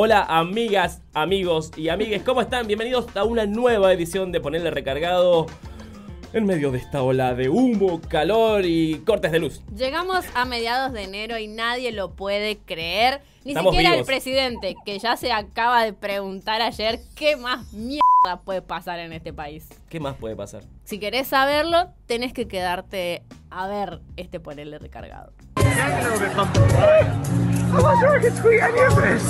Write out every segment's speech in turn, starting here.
Hola amigas, amigos y amigues, ¿cómo están? Bienvenidos a una nueva edición de Ponerle Recargado en medio de esta ola de humo, calor y cortes de luz. Llegamos a mediados de enero y nadie lo puede creer. Ni Estamos siquiera vivos. el presidente, que ya se acaba de preguntar ayer qué más mierda puede pasar en este país. ¿Qué más puede pasar? Si querés saberlo, tenés que quedarte a ver este ponerle recargado. I'm not sure I can tweet any of this.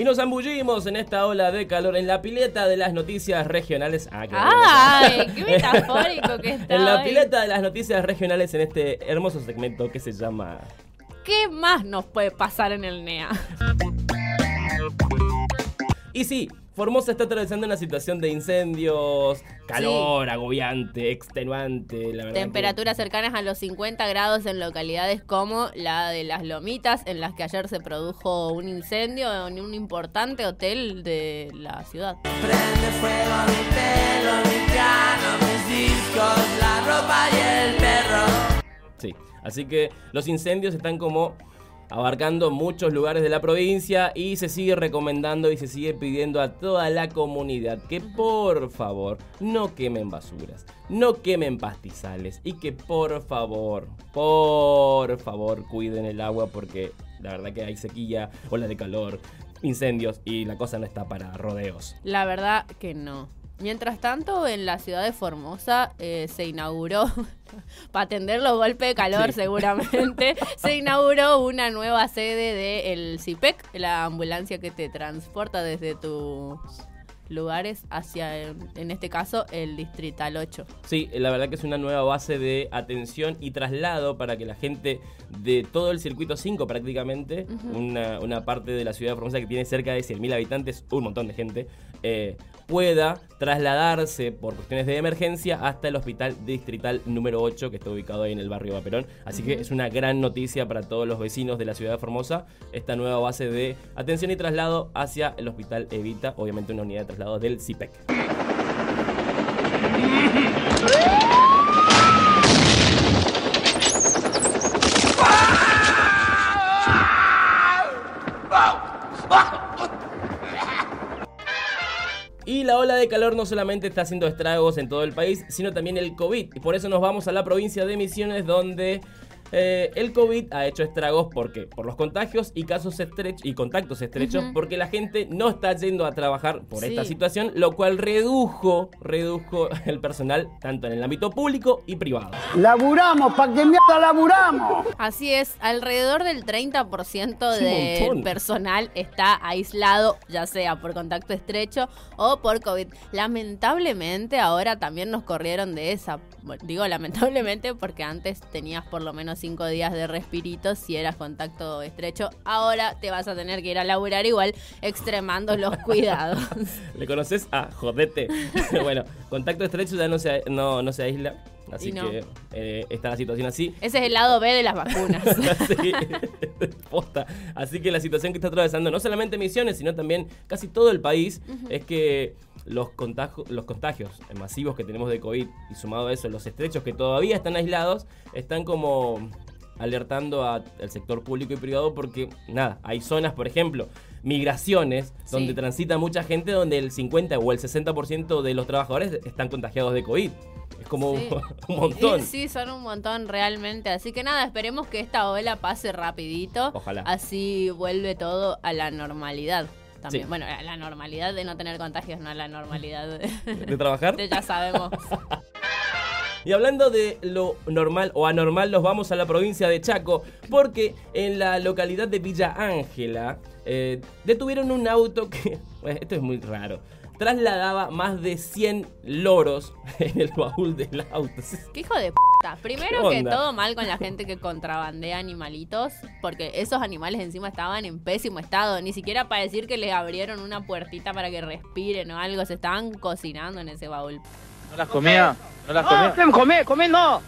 Y nos zambullimos en esta ola de calor en la pileta de las noticias regionales. Ah, qué ¡Ay! ¡Qué metafórico que está! En la hoy. pileta de las noticias regionales en este hermoso segmento que se llama ¿Qué más nos puede pasar en el NEA? Y sí, Formosa está atravesando una situación de incendios, calor agobiante, extenuante, la verdad. que- Temperaturas cercanas a los 50 grados en localidades como la de Las Lomitas, en las que ayer se produjo un incendio en un importante hotel de la ciudad. Prende fuego a mi pelo, mi piano, mis discos, la ropa y el perro. Sí, así que los incendios están como abarcando muchos lugares de la provincia y se sigue recomendando y se sigue pidiendo a toda la comunidad que por favor no quemen basuras, no quemen pastizales y que por favor, por favor cuiden el agua porque la verdad que hay sequía, olas de calor, incendios y la cosa no está para rodeos. La verdad que no. Mientras tanto, en la ciudad de Formosa eh, se inauguró, para atender los golpes de calor Sí. seguramente, se inauguró una nueva sede del CIPEC, la ambulancia que te transporta desde tus lugares hacia, en este caso, el Distrital 8. Sí, la verdad que es una nueva base de atención y traslado para que la gente de todo el circuito 5 prácticamente, una, una parte de la ciudad de Formosa que tiene cerca de 100.000 habitantes, un montón de gente, eh, pueda trasladarse por cuestiones de emergencia hasta el hospital distrital número 8 que está ubicado ahí en el barrio Vaperón. Así que es una gran noticia para todos los vecinos de la ciudad de Formosa esta nueva base de atención y traslado hacia el hospital Evita, obviamente una unidad de traslado del CIPEC. De calor no solamente está haciendo estragos en todo el país, sino también el COVID. Y por eso nos vamos a la provincia de Misiones, donde eh, el COVID ha hecho estragos porque por los contagios y casos estrechos y contactos estrechos, porque la gente no está yendo a trabajar por esta situación, lo cual redujo, redujo el personal tanto en el ámbito público y privado. Laburamos, ¿para qué mierda laburamos? Así es, alrededor del 30% Es un del personal está aislado, ya sea por contacto estrecho o por COVID. Lamentablemente ahora también nos corrieron de esa. Digo lamentablemente porque antes tenías por lo menos 5 días de respirito si eras contacto estrecho. Ahora te vas a tener que ir a laburar igual extremando los cuidados. ¿Le conoces? Ah, jodete. bueno, contacto estrecho ya no se, no, no se aísla. Así no. que eh, está la situación así. Ese es el lado B de las vacunas. Posta. Así que la situación que está atravesando no solamente Misiones, sino también casi todo el país, es que los, contagio- los contagios masivos que tenemos de COVID y sumado a eso los estrechos que todavía están aislados, están como alertando a- al sector público y privado porque, nada, hay zonas, por ejemplo, migraciones, donde Sí. transita mucha gente, donde el 50 o el 60% de los trabajadores están contagiados de COVID. Es como Sí. un montón. Y sí, son un montón realmente. Así que nada, esperemos que esta ola pase rapidito. Ojalá. Así vuelve todo a la normalidad. También. Sí. Bueno, la normalidad de no tener contagios, no a la normalidad de, ¿De trabajar? de ya sabemos. Y hablando de lo normal o anormal, nos vamos a la provincia de Chaco, porque en la localidad de Villa Ángela eh, detuvieron un auto que, bueno, esto es muy raro, trasladaba más de 100 loros en el baúl del auto. ¿Qué hijo de puta? Primero ¿Qué que todo mal con la gente que contrabandea animalitos, porque esos animales encima estaban en pésimo estado, ni siquiera para decir que les abrieron una puertita para que respiren o algo, se estaban cocinando en ese baúl. ¿No las comía? ¿No las No, comía? ¿qué me come? Come no.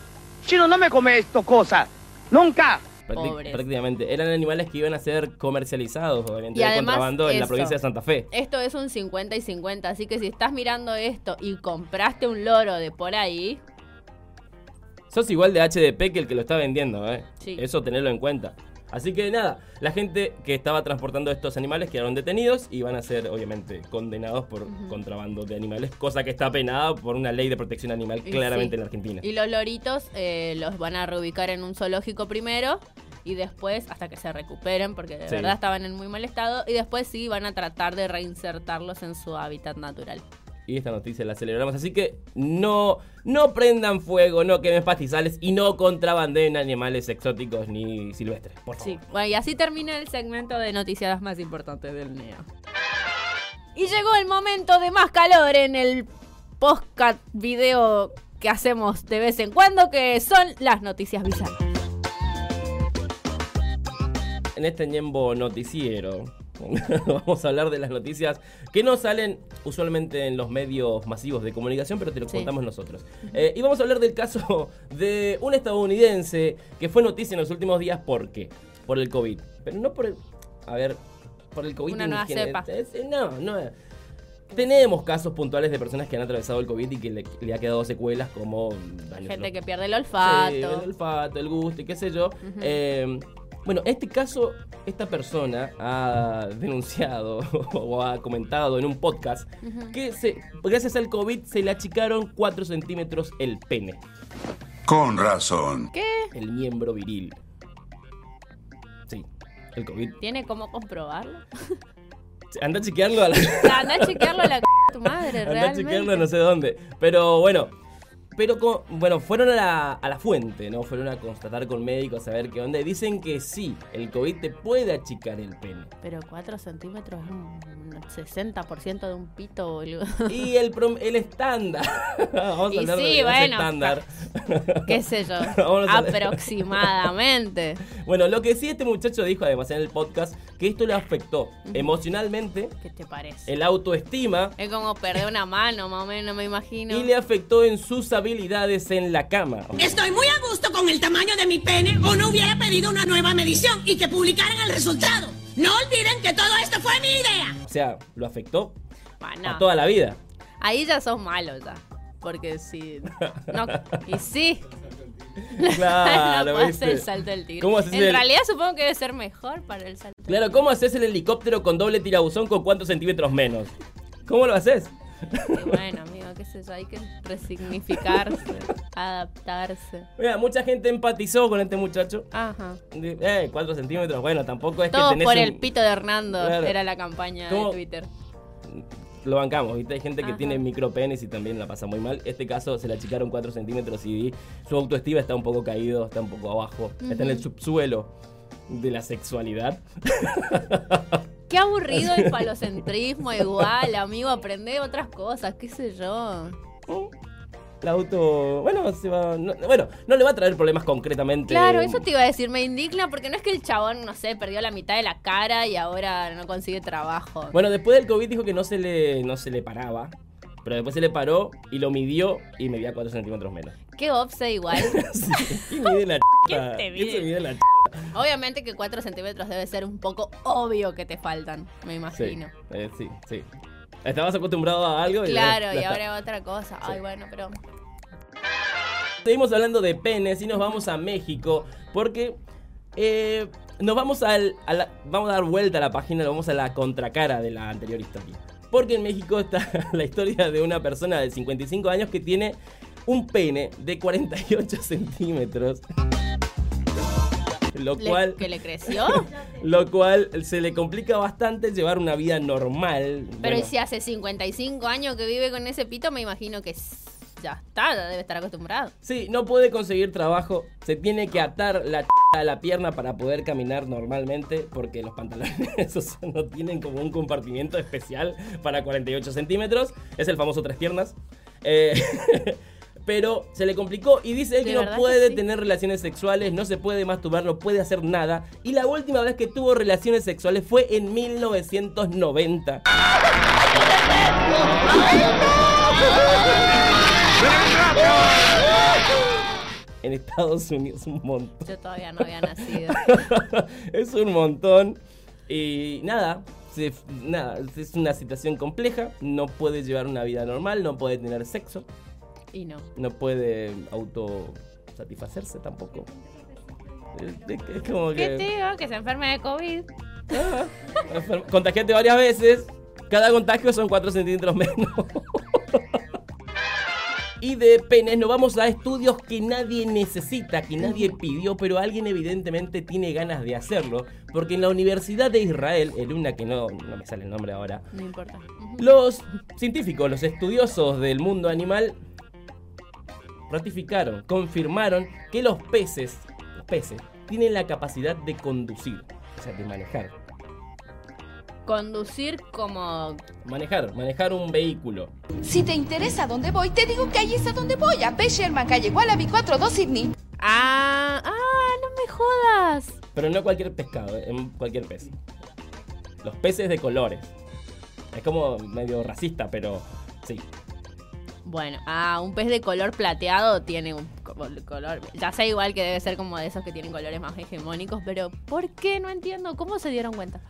Chino, no me come esto cosas. Nunca. Pobres. prácticamente. Eran animales que iban a ser comercializados, obviamente, Y de además, contrabando en la provincia de Santa Fe. Esto es un 50 y 50, así que si estás mirando esto y compraste un loro de por ahí, Sos igual de HDP que el que lo está vendiendo, ¿eh? Sí. Eso tenerlo en cuenta. Así que nada, la gente que estaba transportando estos animales quedaron detenidos y van a ser, obviamente, condenados por contrabando de animales, cosa que está penada por una ley de protección animal Y claramente sí. en la Argentina. y los loritos eh, los van a reubicar en un zoológico primero y después, hasta que se recuperen, porque de Sí. verdad estaban en muy mal estado, y después sí van a tratar de reinsertarlos en su hábitat natural. Y esta noticia la celebramos. Así que no, no prendan fuego, no quemen pastizales y no contrabanden animales exóticos ni silvestres, por favor. Sí, bueno, y así termina el segmento de noticias más importantes del NEO. Y llegó el momento de más calor en el podcast video que hacemos de vez en cuando, que son las noticias bizarras. En este ñembo noticiero vamos a hablar de las noticias que no salen usualmente en los medios masivos de comunicación, pero te lo Sí. contamos nosotros. Eh, y vamos a hablar del caso de un estadounidense que fue noticia en los últimos días, ¿por qué? Por el COVID. Pero no por el... A ver, por el COVID. Una nueva cepa. Es- No, no. Tenemos casos puntuales de personas que han atravesado el COVID y que le, le ha quedado secuelas como daños Gente en que pierde el olfato. Sí, el olfato, el gusto y qué sé yo. Eh, bueno, en este caso, esta persona ha denunciado o ha comentado en un podcast que se, gracias al COVID se le achicaron 4 centímetros el pene, Con razón. ¿Qué? el miembro viril. Sí, el COVID. ¿Tiene cómo comprobarlo? Anda a chequearlo a la... Anda a chequearlo a la c de tu madre, Anda a realmente. chequearlo no sé dónde. Pero bueno. Pero co- bueno, fueron a la, a la fuente, ¿no? Fueron a constatar con médicos a ver qué onda. Y dicen que sí, el COVID te puede achicar el pene. Pero 4 centímetros es un un 60% de un pito, boludo. Y el, prom- el estándar. Vamos Y a hablar sí, de bueno, estándar. ¿Qué sé yo? Aproximadamente. Bueno, lo que sí este muchacho dijo además en el podcast, que esto le afectó emocionalmente, ¿Qué te parece? el autoestima Es como perder una mano, más o menos, me imagino. y le afectó en sus habilidades en la cama. Estoy muy a gusto con el tamaño de mi pene o no hubiera pedido una nueva medición y que publicaran el resultado. No olviden que todo esto fue mi idea. O sea, lo afectó Bueno, a toda la vida. ahí ya sos malo ya. Porque si. No, y sí. Claro, no hacer el salto del tigre. ¿Cómo haces en el- realidad supongo que debe ser mejor para el salto. Claro, ¿cómo haces el helicóptero con doble tirabuzón con cuántos centímetros menos? ¿Cómo lo haces? Y bueno, amigo, qué sé yo, hay que resignificarse, adaptarse. Mira, mucha gente empatizó con este muchacho. Ajá. Eh, 4 centímetros, bueno, tampoco es que Todos tenés por un- el pito de Hernando Claro. era la campaña ¿Cómo? de Twitter. Lo bancamos, ¿viste? Hay gente que Ajá. tiene micropenes y también la pasa muy mal. Este caso se le achicaron 4 centímetros y su autoestima está un poco caído, está un poco abajo. Está en el subsuelo de la sexualidad. Qué aburrido el falocentrismo, igual, amigo, aprende otras cosas, qué sé yo. La auto. Bueno, se va. no- bueno, no le va a traer problemas concretamente. Claro, eso te iba a decir, me indigna porque no es que el chabón, no sé, perdió la mitad de la cara y ahora no consigue trabajo. Bueno, después del COVID dijo que no se le, no se le paraba. Pero después se le paró y lo midió y medía 4 centímetros menos. Qué obse igual. Sí, ¿Quién mide la ¿Quién te ¿Quién se mide? la ch- Obviamente que 4 centímetros debe ser un poco obvio que te faltan, me Sí, imagino. eh, sí, sí. Estabas acostumbrado a algo y Claro, ya y está. ahora otra cosa. Ay, bueno, pero. Seguimos hablando de penes y nos vamos a México porque eh, nos vamos al, a la- vamos a dar vuelta a la página, vamos a la contracara de la anterior historia. Porque en México está la historia de una persona de 55 años que tiene un pene de 48 centímetros. Lo le- cual, ¿Que le creció? lo cual se le complica bastante llevar una vida normal. Pero Bueno, si hace 55 años que vive con ese pito, me imagino que ya está, ya debe estar acostumbrado. Sí, no puede conseguir trabajo, se tiene que atar la ch a la pierna para poder caminar normalmente, porque los pantalones esos no tienen como un compartimiento especial para 48 centímetros, es el famoso tres piernas. Eh, pero se le complicó y dice él que no que puede sí. tener relaciones sexuales, no se puede masturbar, no puede hacer nada. Y la última vez que tuvo relaciones sexuales fue en 1990. En Estados Unidos un montón. Yo todavía no había nacido. es un montón. Y nada, se- nada, es una situación compleja. No puede llevar una vida normal, no puede tener sexo, Y no. no puede autosatisfacerse tampoco. Es, es- como ¿Qué te que. digo? Que se enferme de COVID. Ah, contagiate varias veces. Cada contagio son 4 centímetros menos. Y de penes nos vamos a estudios que nadie necesita, que nadie pidió, pero alguien evidentemente tiene ganas de hacerlo. Porque en la Universidad de Israel, en una que no, no me sale el nombre ahora, No importa. Los científicos, los estudiosos del mundo animal ratificaron, confirmaron que los peces, los peces, tienen la capacidad de conducir, o sea, de manejar. Conducir como. Manejar, manejar un vehículo. Si te interesa dónde voy, te digo que ahí es a donde voy. A B. Sherman, calle Wallaby 42 Sydney. Ah, ah, no me jodas. Pero no cualquier pescado, eh, en cualquier pez. Los peces de colores. Es como medio racista, pero sí. Bueno, ah, un pez de color plateado tiene un co- color. Ya sé igual que debe ser como de esos que tienen colores más hegemónicos, pero ¿por qué? No entiendo. ¿Cómo se dieron cuenta?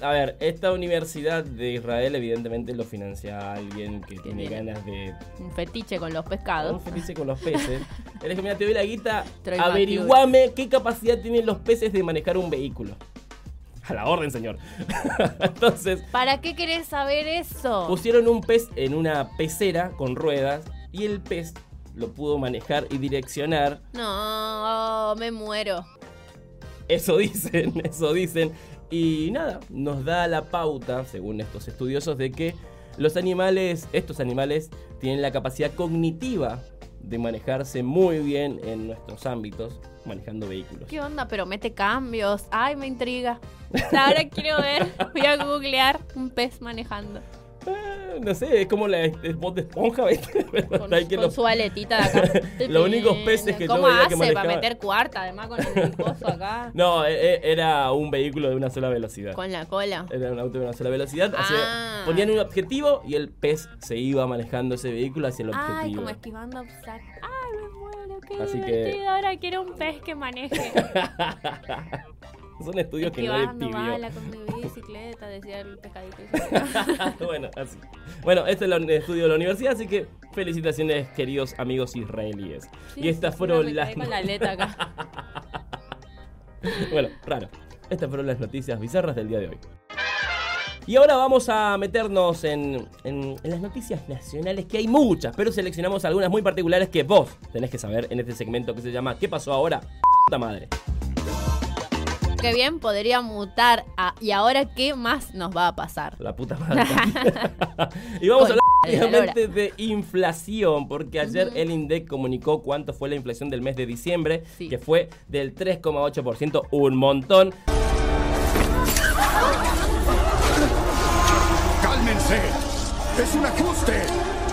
A ver, esta universidad de Israel evidentemente lo financia alguien que tiene tiene? ganas de Un fetiche con los un pescados. felice con los peces. Él dijo, mira, te doy la guita, averiguame qué capacidad tienen los peces de manejar un vehículo. A la orden, señor. Entonces, ¿Para qué querés saber eso? pusieron un pez en una pecera con ruedas y el pez lo pudo manejar y direccionar. No, me muero. Eso dicen, eso dicen. Y nada, nos da la pauta, según estos estudiosos, de que los animales, estos animales, tienen la capacidad cognitiva de manejarse muy bien en nuestros ámbitos, manejando vehículos. ¿Qué onda? Pero mete cambios. Ay, me intriga. Ahora quiero ver. Voy a googlear un pez manejando. Ah, no sé, es como la es voz de esponja, ¿viste? Con, hay que con su aletita de acá. Los únicos peces que yo ¿Cómo que hace para manejaba- meter cuarta? Además con el coso acá. No, e- e- era un vehículo de una sola velocidad. Con la cola. Era un auto de una sola velocidad. que Ah. ponían un objetivo y el pez se iba manejando ese vehículo hacia el objetivo. Ay, como esquivando obstáculos. Ay, Qué Así que-. Ahora quiero un pez que maneje. Son estudios que nadie pidió. bala con mi bicicleta, decía el pescadito. bueno, así. Bueno, este es el estudio de la universidad, así que felicitaciones, queridos amigos israelíes. Sí, y estas sí, fueron me las. con la aleta acá. bueno, raro. Estas fueron las noticias bizarras del día de hoy. Y ahora vamos a meternos en, en- en las noticias nacionales, que hay muchas, pero seleccionamos algunas muy particulares que vos tenés que saber en este segmento que se llama ¿Qué pasó ahora? Puta madre. Qué bien podría mutar a ¿y ahora qué más nos va a pasar? La puta madre. y vamos a hablar obviamente de inflación, porque ayer el INDEC comunicó cuánto fue la inflación del mes de diciembre, Sí. que fue del 3,8%, un montón. ¡Es un ajuste!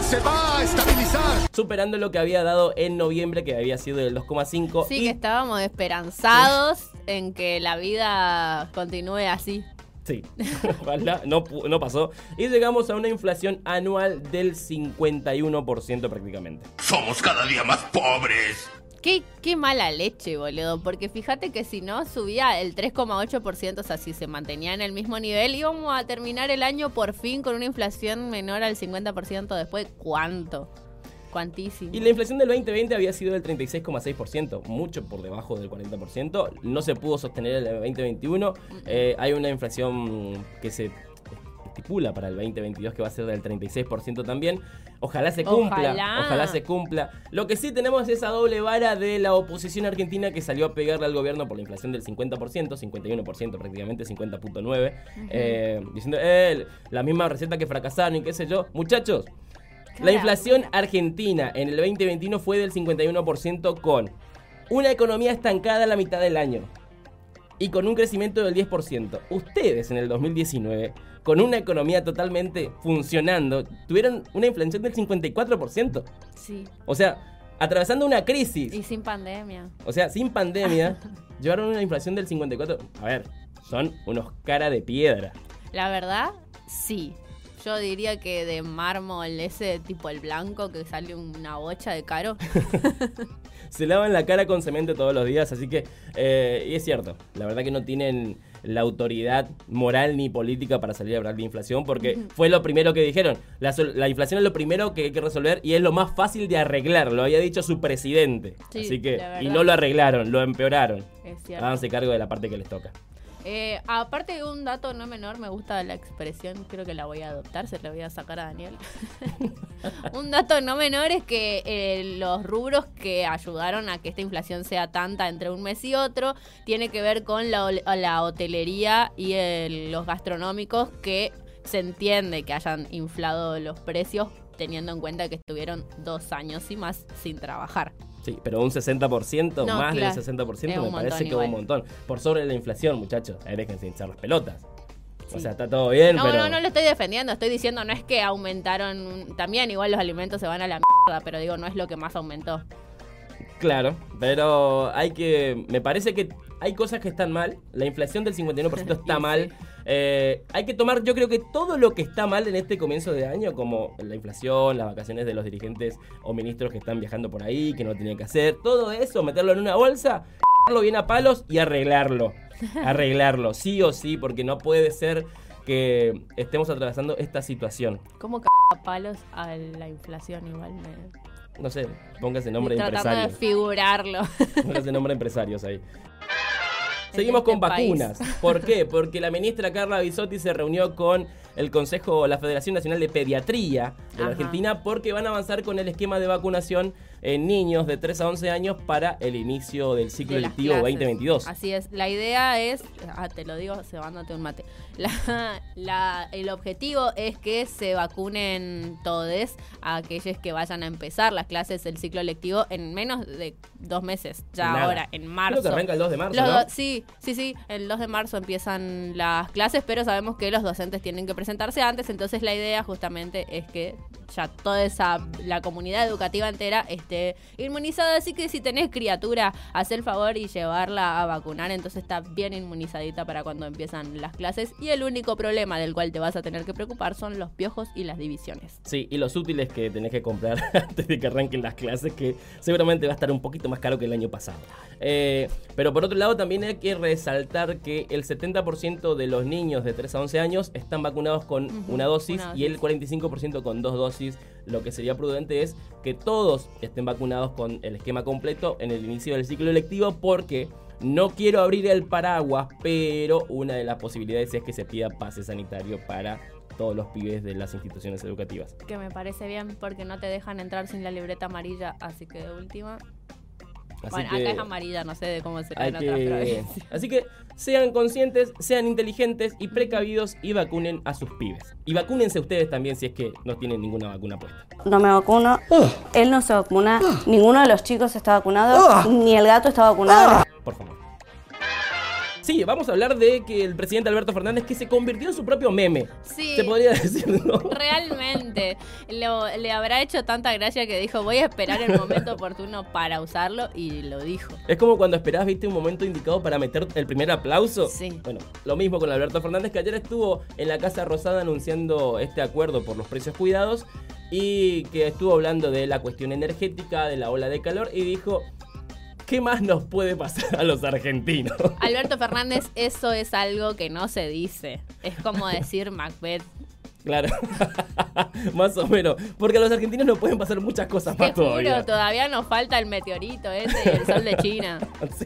¡Se va a estabilizar! superando lo que había dado en noviembre, que había sido del 2,5. Sí, y que estábamos esperanzados en que la vida continúe así. Sí, ojalá, no, no pasó. Y llegamos a una inflación anual del 51% prácticamente. ¡Somos cada día más pobres! Qué, qué mala leche, boludo. Porque fíjate que si no subía el 3,8%, o sea, si se mantenía en el mismo nivel, íbamos a terminar el año por fin con una inflación menor al 50%. Después, ¿cuánto? ¿Cuantísimo? Y la inflación del 2020 había sido del 36,6%, mucho por debajo del 40%. No se pudo sostener en el 2021. Eh, hay una inflación que se estipula para el 2022 que va a ser del 36% también. Ojalá se cumpla, Ojalá. ojalá se cumpla. Lo que sí tenemos es esa doble vara de la oposición argentina que salió a pegarle al gobierno por la inflación del 50%, 51% prácticamente, 50.9%, eh, diciendo, eh, la misma receta que fracasaron y qué sé yo. Muchachos, la inflación argentina en el 2021 fue del 51% con una economía estancada a la mitad del año y con un crecimiento del 10%. Ustedes en el 2019, con una economía totalmente funcionando, tuvieron una inflación del 54%. Sí. O sea, atravesando una crisis, Y sin pandemia. o sea, sin pandemia, llevaron una inflación del 54%. A ver, son unos cara de piedra. La verdad, sí. yo diría que de mármol, ese tipo el blanco que sale una bocha de caro. Se lavan la cara con cemento todos los días, así que, eh, y es cierto, la verdad que no tienen la autoridad moral ni política para salir a hablar de inflación, porque fue lo primero que dijeron. La, la inflación es lo primero que hay que resolver y es lo más fácil de arreglar, lo había dicho su presidente. Sí, así que, y no lo arreglaron, lo empeoraron. Es cierto. Háganse cargo de la parte que les toca. Eh, aparte de un dato no menor, me gusta la expresión, creo que la voy a adoptar, se la voy a sacar a Daniel. un dato no menor es que eh, los rubros que ayudaron a que esta inflación sea tanta entre un mes y otro tiene que ver con la, hotelería y los gastronómicos que se entiende que hayan inflado los precios teniendo en cuenta que estuvieron dos años y más sin trabajar. Sí, pero un 60%, No, más claro. del 60% Es me un parece que igual. un montón. Por sobre la inflación, muchachos. Déjense hinchar las pelotas. O Sí. sea, está todo bien, No, pero... no, no lo estoy defendiendo, estoy diciendo no es que aumentaron, también igual los alimentos se van a la mierda, pero digo, no es lo que más aumentó. Claro, pero hay que. Me parece que hay cosas que están mal. La inflación del 51% está mal. Eh, hay que tomar, yo creo que todo lo que está mal en este comienzo de año, como la inflación, las vacaciones de los dirigentes o ministros que están viajando por ahí, que no tenían que hacer, todo eso, meterlo en una bolsa, lo bien a palos y arreglarlo. Arreglarlo, sí o sí, porque no puede ser que estemos atravesando esta situación. ¿Cómo c a palos a la inflación igual? Me... No sé, póngase nombre de Tratando de empresario. figurarlo. Póngase nombre de empresarios ahí. Seguimos este con país. vacunas. ¿Por qué? Porque la ministra Carla Bisotti se reunió con el Consejo, la Federación Nacional de Pediatría de la. Argentina, porque van a avanzar con el esquema de vacunación en niños de 3 a 11 años para el inicio del ciclo de las lectivo clases. 2022. Así es. La idea es, ah, te lo digo, cebándote un mate. La, la- el objetivo es que se vacunen todos a aquellos que vayan a empezar las clases del ciclo lectivo en menos de dos meses. Ya Nada. ahora, en marzo. Creo que arranca el 2 de marzo, Los ¿no? do- Sí, sí, sí. El 2 de marzo empiezan las clases, pero sabemos que los docentes tienen que presentarse antes. Entonces la idea justamente es que ya toda esa, la comunidad educativa entera esté inmunizada. Así que si tenés criatura, haz el favor y llevarla a vacunar. Entonces está bien inmunizadita para cuando empiezan las clases. Y el único problema del cual te vas a tener que preocupar son los piojos y las divisiones. Sí, y los útiles que tenés que comprar antes de que arranquen las clases, que seguramente va a estar un poquito más caro que el año pasado. Eh, pero por otro lado, también hay que resaltar que el 70% de los niños de 3 a 11 años están vacunados con una dosis una y el 45% con dos dosis. Lo que sería prudente es que todos estén vacunados con el esquema completo en el inicio del ciclo electivo, porque no quiero abrir el paraguas, pero una de las posibilidades es que se pida pase sanitario para todos los pibes de las instituciones educativas. Que me parece bien porque no te dejan entrar sin la libreta amarilla. Así que de última. Así bueno, que acá es amarilla, no sé de cómo será en otras provincias. Así que sean conscientes, sean inteligentes y precavidos y vacunen a sus pibes. Y vacúnense ustedes también si es que no tienen ninguna vacuna puesta. No me vacuno. Él no se vacuna. Ninguno de los chicos está vacunado. Ni el gato está vacunado. Por favor. Sí, vamos a hablar de que el presidente Alberto Fernández que se convirtió en su propio meme. Sí. Se podría decir, ¿no? Realmente, lo- le habrá hecho tanta gracia que dijo, voy a esperar el momento oportuno para usarlo y lo dijo. Es como cuando esperás, viste, un momento indicado para meter el primer aplauso. Sí. Bueno, lo mismo con Alberto Fernández, que ayer estuvo en la Casa Rosada anunciando este acuerdo por los precios cuidados y que estuvo hablando de la cuestión energética, de la ola de calor y dijo, ¿qué más nos puede pasar a los argentinos? Alberto Fernández, eso es algo que no se dice. Es como decir Macbeth. Claro, más o menos, porque a los argentinos no pueden pasar muchas cosas Te más juro, todavía. todavía nos falta el meteorito ese y el sol de China. Así,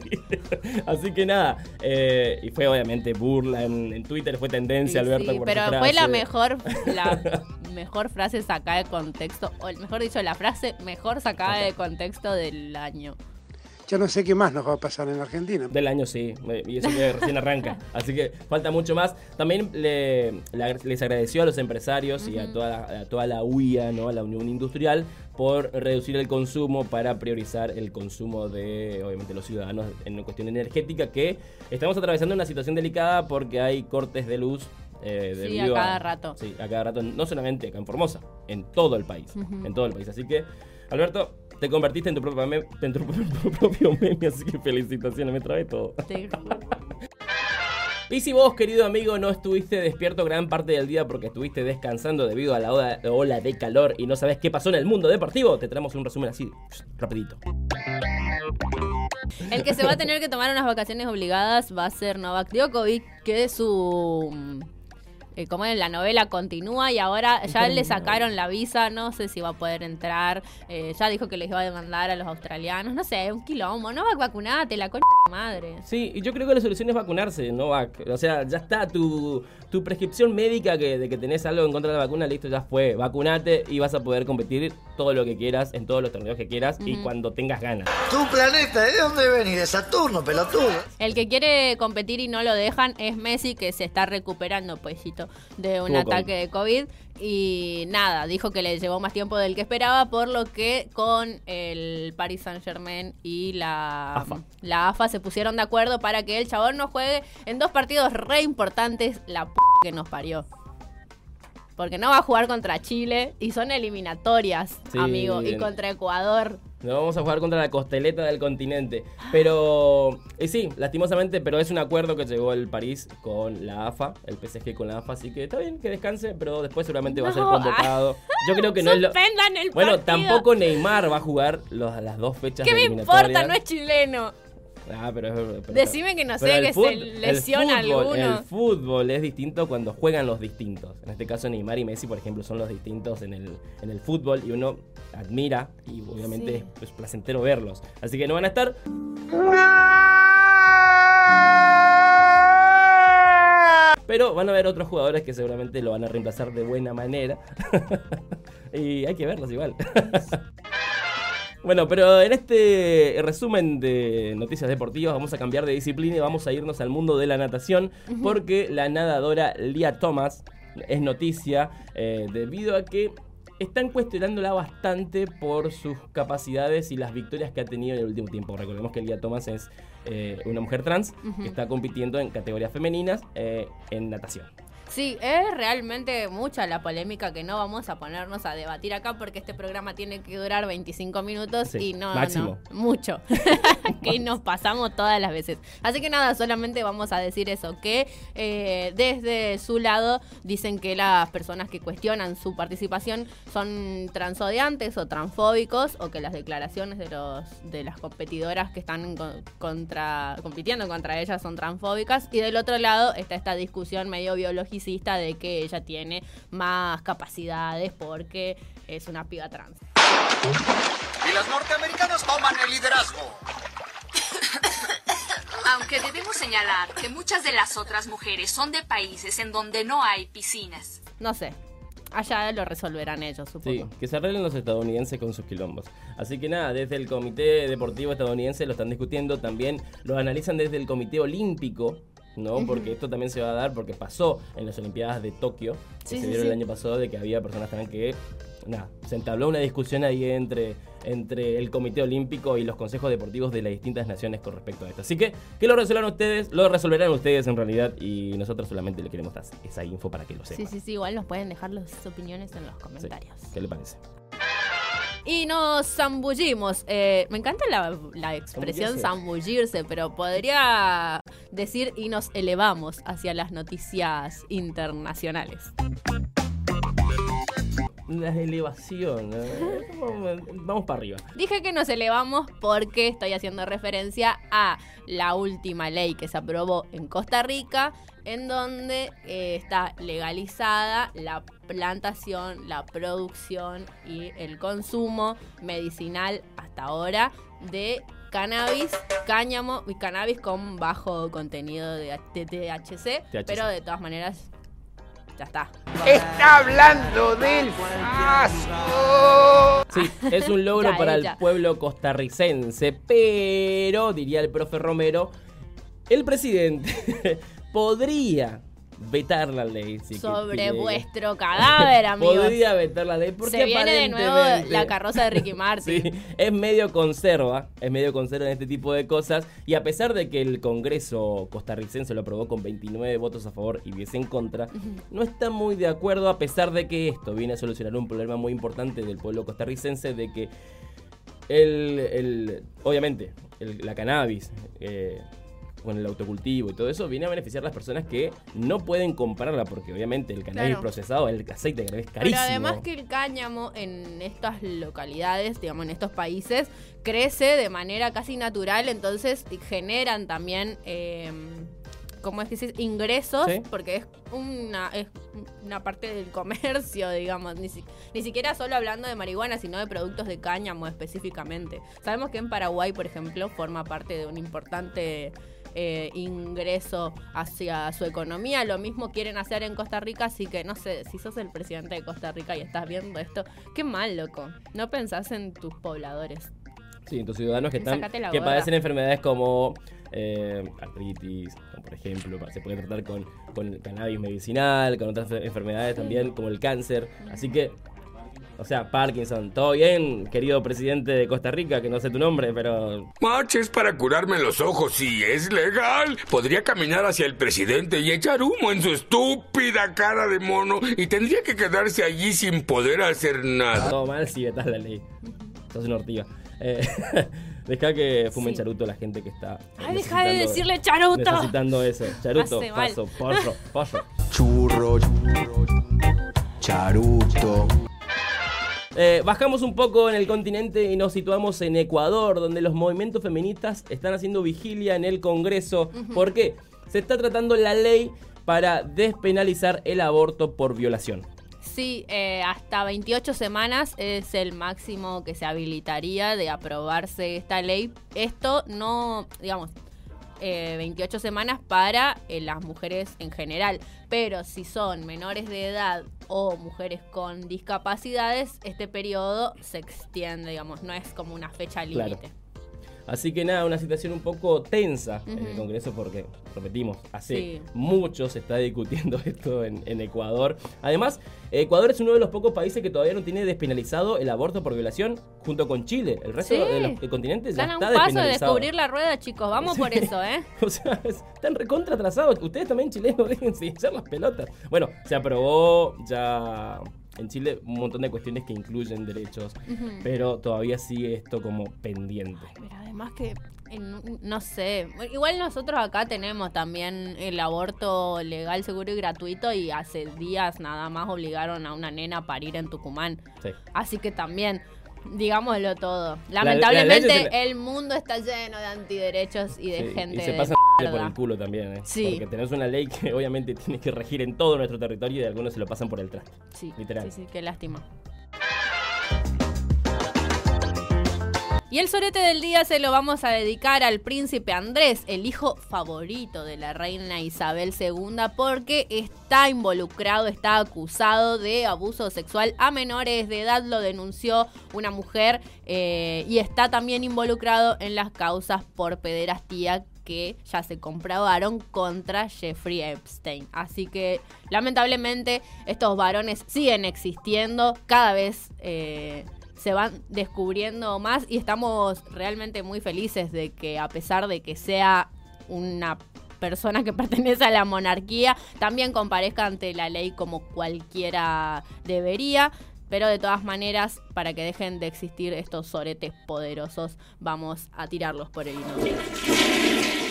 así que nada, eh, y fue obviamente burla en, en Twitter, fue tendencia Sí, Alberto sí, por pero su fue la frase. mejor, la mejor frase sacada de contexto, o mejor dicho, la frase mejor sacada de contexto del año. Ya no sé qué más nos va a pasar en Argentina. Del año sí, eh, y eso que recién arranca. Así que falta mucho más. También le- le- les agradeció a los empresarios y a toda, la, a toda la UIA, ¿no? a la Unión Industrial, por reducir el consumo para priorizar el consumo de, obviamente, los ciudadanos en cuestión energética, que estamos atravesando una situación delicada porque hay cortes de luz. Eh, Sí, a cada rato. Sí, a cada rato, no solamente acá en Formosa, en todo el país. En todo el país. Así que, Alberto, te convertiste en tu propio meme, en tu propio meme, así que felicitaciones, me trae todo. Te. Y si vos, querido amigo, no estuviste despierto gran parte del día porque estuviste descansando debido a la ola, ola de calor y no sabes qué pasó en el mundo deportivo, te traemos un resumen así, rapidito. El que se va a tener que tomar unas vacaciones obligadas va a ser Novak Djokovic, que su eh, como en la novela continúa y ahora ya le sacaron la visa, no sé si va a poder entrar, eh, ya dijo que les iba a demandar a los australianos, no sé, un quilombo, no va a vacunarte, la coña de madre. Sí, y yo creo que la solución es vacunarse, no O sea, ya está tu, tu prescripción médica que, de que tenés algo en contra de la vacuna, listo, ya fue, vacunate y vas a poder competir todo lo que quieras en todos los torneos que quieras y cuando tengas ganas. Tu planeta, ¿de dónde venís? De Saturno, pelotudo. El que quiere competir y no lo dejan es Messi, que se está recuperando, poesito de un ataque de COVID. Y nada, dijo que le llevó más tiempo del que esperaba, por lo que con el Paris Saint Germain y la AFA. la AFA se pusieron de acuerdo para que el chabón no juegue en dos partidos re importantes, la p que nos parió. Porque no va a jugar contra Chile y son eliminatorias, Sí, amigo, y contra Ecuador. No vamos a jugar contra la costeleta del continente. Pero, y sí, lastimosamente, pero es un acuerdo que llegó el París con la AFA, el PSG con la AFA, así que está bien que descanse, pero después seguramente va a ser convocado. Yo creo que no es lo... El Bueno, tampoco Neymar va a jugar los- las dos fechas ¿Qué me importa? No es chileno. Ah, pero, pero- Decime que no sé, que se lesiona el fútbol, alguno. El fútbol es distinto cuando juegan los distintos. En este caso Neymar y Messi, por ejemplo, son los distintos en el, en el fútbol y uno admira y obviamente Sí. es, es placentero verlos. Así que no van a estar. Pero van a haber otros jugadores que seguramente lo van a reemplazar de buena manera. y hay que verlos igual. Bueno, pero en este resumen de noticias deportivas vamos a cambiar de disciplina y vamos a irnos al mundo de la natación porque la nadadora Lia Thomas es noticia eh, debido a que están cuestionándola bastante por sus capacidades y las victorias que ha tenido en el último tiempo. Recordemos que Lia Thomas es eh, una mujer trans que está compitiendo en categorías femeninas eh, en natación. Sí, es realmente mucha la polémica que no vamos a ponernos a debatir acá porque este programa tiene que durar 25 minutos Sí, y no, máximo. no, mucho. que nos pasamos todas las veces. Así que nada, solamente vamos a decir eso, que eh, desde su lado dicen que las personas que cuestionan su participación son transodiantes o transfóbicos o que las declaraciones de los de las competidoras que están co- contra compitiendo contra ellas son transfóbicas y del otro lado está esta discusión medio biologicista de que ella tiene más capacidades porque es una piba trans. Y las norteamericanas toman el liderazgo. Aunque debemos señalar que muchas de las otras mujeres son de países en donde no hay piscinas. No sé. Allá lo resolverán ellos, Sí, supongo. que se arreglen los estadounidenses con sus quilombos. Así que nada, desde el Comité Deportivo Estadounidense lo están discutiendo, también lo analizan desde el Comité Olímpico, ¿no? Porque esto también se va a dar porque pasó en las Olimpiadas de Tokio, que Sí, se dieron sí. el año pasado, de que había personas que, nada, se entabló una discusión ahí entre, entre el Comité Olímpico y los consejos deportivos de las distintas naciones con respecto a esto. Así que, que lo resuelvan ustedes, lo resolverán ustedes en realidad y nosotros solamente le queremos dar esa info para que lo sepan. Sí, sí, sí, igual nos pueden dejar las opiniones en los comentarios. ¿Qué le parece? Y nos zambullimos. Eh, me encanta la, la expresión zambullirse, pero podría decir y nos elevamos hacia las noticias internacionales. La elevación. ¿eh? Vamos, vamos para arriba. Dije que nos elevamos porque estoy haciendo referencia a la última ley que se aprobó en Costa Rica, en donde eh, está legalizada la plantación, la producción y el consumo medicinal hasta ahora de cannabis, cáñamo y cannabis con bajo contenido de, de THC, THC. pero de todas maneras ya está. Está hablando del asco. Sí, es un logro Ya, para el pueblo costarricense, pero, diría el profe Romero, el presidente podría vetar la ley. si Sobre vuestro cadáver, amigos. Podría vetar la ley porque Se viene de nuevo la carroza de Ricky Martin. Sí, es medio conserva, es medio conserva en este tipo de cosas. Y a pesar de que el Congreso costarricense lo aprobó con 29 votos a favor y 10 en contra, no está muy de acuerdo a pesar de que esto viene a solucionar un problema muy importante del pueblo costarricense de que el, el- obviamente el- la cannabis eh, con el autocultivo y todo eso, viene a beneficiar a las personas que no pueden comprarla, porque obviamente el cannabis Claro. procesado, el aceite de cannabis es carísimo. Pero además que el cáñamo en estas localidades, digamos, en estos países, crece de manera casi natural, entonces generan también, eh, ¿cómo es que se dice? Ingresos, Sí. porque es una, es una parte del comercio, digamos, ni, si- ni siquiera solo hablando de marihuana, sino de productos de cáñamo específicamente. Sabemos que en Paraguay, por ejemplo, forma parte de un importante... eh, ingreso hacia su economía. Lo mismo quieren hacer en Costa Rica, así que no sé, si sos el presidente de Costa Rica y estás viendo esto, qué mal, loco. No pensás en tus pobladores. Sí, en tus ciudadanos que están que padecen enfermedades como eh, artritis, por ejemplo, se puede tratar con, con cannabis medicinal, con otras enfer- enfermedades también, como el cáncer. Así que, o sea, Parkinson, todo bien, querido presidente de Costa Rica, que no sé tu nombre, pero Marches para curarme los ojos si es legal. Podría caminar hacia el presidente y echar humo en su estúpida cara de mono y tendría que quedarse allí sin poder hacer nada. todo mal si vetas la ley. Sos una ortiga. Eh, deja que fumen Sí. charuto la gente que está. Ay, deja de necesitando- decirle charuto. Necesitando eso. Charuto, Hace mal. paso, porro, porro. Churro, charuto. Eh, bajamos un poco en el continente y nos situamos en Ecuador, donde los movimientos feministas están haciendo vigilia en el Congreso. ¿Por qué? Se está tratando la ley para despenalizar el aborto por violación. Sí, eh, hasta 28 semanas es el máximo que se habilitaría de aprobarse esta ley. Esto no, digamos, eh, 28 semanas para eh, las mujeres en general, pero si son menores de edad o mujeres con discapacidades, este periodo se extiende, digamos, no es como una fecha Claro. Así que nada, una situación un poco tensa en el. Congreso porque, repetimos, hace Sí. mucho se está discutiendo esto en, en Ecuador. Además, Ecuador es uno de los pocos países que todavía no tiene despenalizado el aborto por violación junto con Chile. El resto Sí. de los del continente ya Están a un está paso de descubrir la rueda, chicos. Vamos por eso, ¿eh? O sea, es- están recontra atrasados. Ustedes también chilenos, déjense echar las pelotas. Bueno, se aprobó ya en Chile un montón de cuestiones que incluyen derechos, pero todavía sigue esto como pendiente. Pero además que, en- no sé, igual nosotros acá tenemos también el aborto legal, seguro y gratuito y hace días nada más obligaron a una nena a parir en Tucumán. Sí. Así que también, digámoslo todo. la Lamentablemente el mundo está lleno de antiderechos y de Sí, gente y se de pasa por el culo también, ¿eh? Sí. Porque tenés una ley que obviamente tiene que regir en todo nuestro territorio y algunos se lo pasan por el traste. Sí, Literal. sí, sí, qué lástima. Y el sorete del día se lo vamos a dedicar al príncipe Andrés, el hijo favorito de la reina Isabel II, porque está involucrado, está acusado de abuso sexual a menores de edad, lo denunció una mujer eh, y está también involucrado en las causas por pederastía que ya se comprobaron contra Jeffrey Epstein. Así que lamentablemente estos varones siguen existiendo, cada vez eh, se van descubriendo más y estamos realmente muy felices de que a pesar de que sea una persona que pertenece a la monarquía, también comparezca ante la ley como cualquiera debería. Pero de todas maneras, para que dejen de existir estos soretes poderosos, vamos a tirarlos por el inodoro.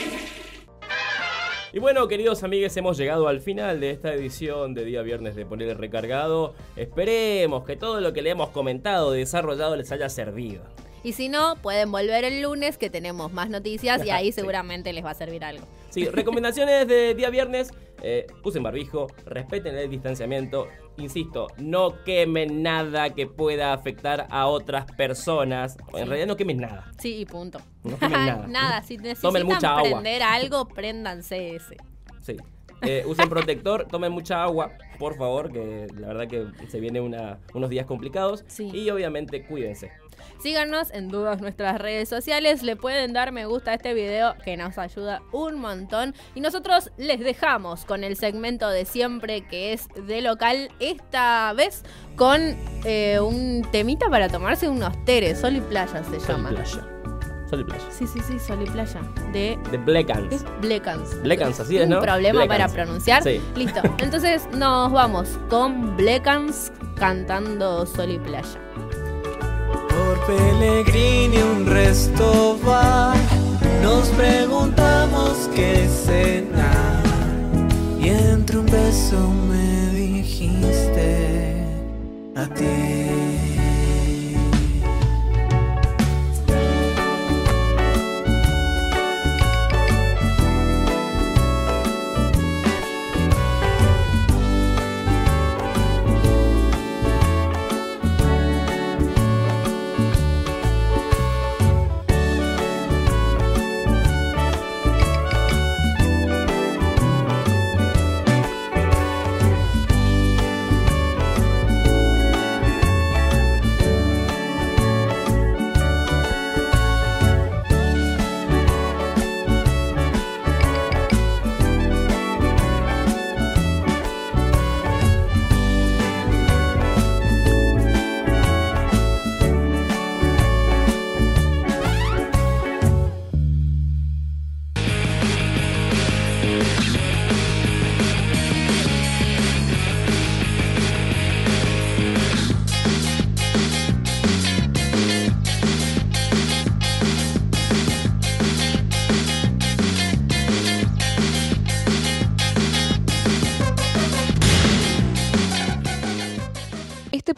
Y bueno, queridos amigos, hemos llegado al final de esta edición de día viernes de Poner el Recargado. Esperemos que todo lo que le hemos comentado, desarrollado, les haya servido. Y si no, pueden volver el lunes que tenemos más noticias y ahí Sí. seguramente les va a servir algo. Sí, recomendaciones de día viernes. Eh, usen barbijo, respeten el distanciamiento. Insisto, no quemen nada que pueda afectar a otras personas. En realidad no quemen nada. Sí, y punto. No quemen nada. Nada, si Tomen necesitan mucha agua. prender algo, préndanse ese. Sí. Eh, usen protector, tomen mucha agua, por favor, que la verdad que se vienen unos días complicados. Y obviamente cuídense. Síganos en todas nuestras redes sociales, le pueden dar me gusta a este video que nos ayuda un montón. Y nosotros les dejamos con el segmento de siempre que es de local, esta vez con eh, un temita para tomarse unos teres, sol y playa se Sol y llama. playa. Sol y playa. Sí, sí, sí, sol y playa. De De Black Ants. es Blackans. Blackans, así es, ¿no? Un problema para pronunciar. Sí. Listo. Entonces nos vamos con Blackans cantando Sol y Playa. Por Pellegrini un resto va, nos preguntamos qué cenar. Y entre un beso me dijiste a ti.